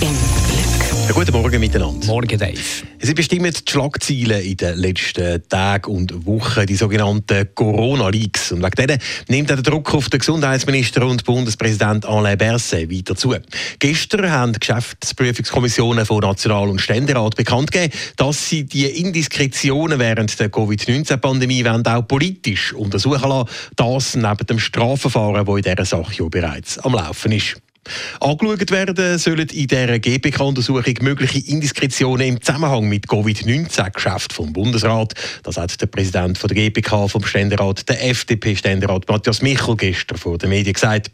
Ja, guten Morgen miteinander. Morgen, Dave. Sie bestimmen die Schlagzeilen in den letzten Tagen und Wochen, die sogenannten Corona-Leaks. Und wegen denen nimmt der Druck auf den Gesundheitsminister und Bundespräsident Alain Berset weiter zu. Gestern haben die Geschäftsprüfungskommissionen von National- und Ständerat bekannt gegeben, dass sie die Indiskretionen während der Covid-19-Pandemie auch politisch untersuchen lassen. Das neben dem Strafverfahren, das in dieser Sache ja bereits am Laufen ist. Angeschaut werden sollen in dieser GPK-Untersuchung mögliche Indiskretionen im Zusammenhang mit Covid-19-Geschäft vom Bundesrat. Das hat der Präsident der GPK vom Ständerat, der FDP-Ständerat Matthias Michel, gestern vor den Medien gesagt.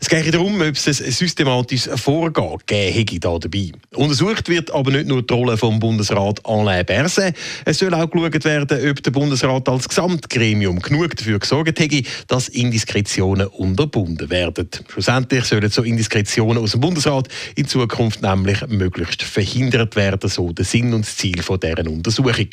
Es geht darum, ob es ein systematisches Vorgehen gegeben da dabei. Untersucht wird aber nicht nur die Rolle vom Bundesrat Alain Berset. Es soll auch geschaut werden, ob der Bundesrat als Gesamtgremium genug dafür gesorgt hätte, dass Indiskretionen unterbunden werden. Schlussendlich sollen so Indiskretionen Diskretionen aus dem Bundesrat in Zukunft nämlich möglichst verhindert werden, so der Sinn und das Ziel von deren Untersuchung.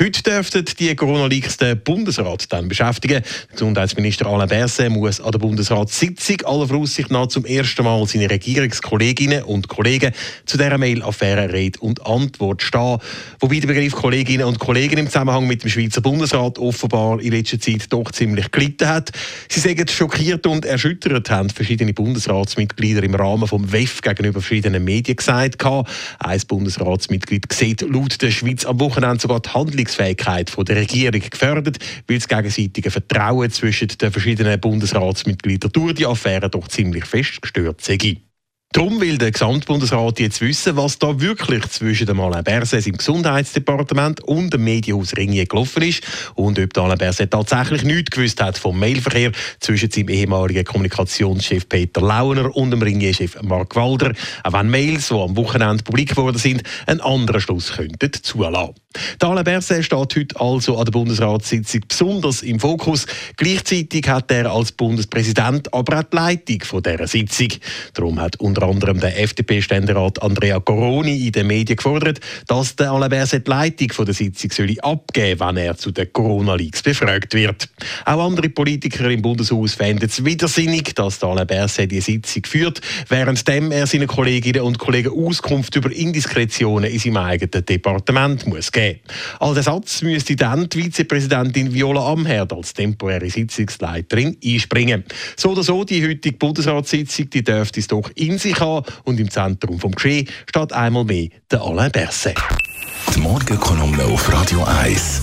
Heute dürften die Corona-Leaks den Bundesrat dann beschäftigen. Gesundheitsminister Alain Berset muss an der Bundesratssitzung aller Voraussicht nach zum ersten Mal seine Regierungskolleginnen und Kollegen zu dieser Mail-Affäre Rede und Antwort stehen. Wobei der Begriff Kolleginnen und Kollegen im Zusammenhang mit dem Schweizer Bundesrat offenbar in letzter Zeit doch ziemlich gelitten hat. Sie sagen schockiert und erschüttert haben verschiedene Bundesratsmitglieder Mitglieder im Rahmen vom WEF gegenüber verschiedenen Medien gesagt. Ein Bundesratsmitglied sieht laut der Schweiz am Wochenende sogar die Handlungsfähigkeit der Regierung gefördert, weil das gegenseitige Vertrauen zwischen den verschiedenen Bundesratsmitgliedern durch die Affäre doch ziemlich fest gestört sei. Darum will der Gesamtbundesrat jetzt wissen, was da wirklich zwischen dem Alain Berset im Gesundheitsdepartement und dem Medienhaus Ringier gelaufen ist und ob der Alain Berset tatsächlich nichts gewusst hat vom Mailverkehr zwischen seinem ehemaligen Kommunikationschef Peter Launer und dem Ringier-Chef Mark Walder, auch wenn Mails, die am Wochenende publik geworden sind, einen anderen Schluss könnten zulassen. Der Alain Berset steht heute also an der Bundesratssitzung besonders im Fokus. Gleichzeitig hat er als Bundespräsident aber auch die Leitung von dieser Sitzung. Darum hat anderem der FDP-Ständerat Andrea Coroni in den Medien gefordert, dass der Alain Berset die Leitung der Sitzung soll abgeben wenn er zu den Corona-Leaks befragt wird. Auch andere Politiker im Bundeshaus fänden es widersinnig, dass der Alain Berset die Sitzung führt, währenddem er seinen Kolleginnen und Kollegen Auskunft über Indiskretionen in seinem eigenen Departement muss geben. Als Ersatz müsste dann die Vizepräsidentin Viola Amherd als temporäre Sitzungsleiterin einspringen. So oder so, die heutige Bundesratssitzung die dürfte es doch in sich haben und im Zentrum vom Geschehen steht einmal mehr der Alain Berset. Die Morgenkolumne auf Radio 1.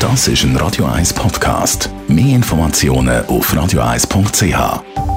Das ist ein Radio 1 Podcast. Mehr Informationen auf radio1.ch.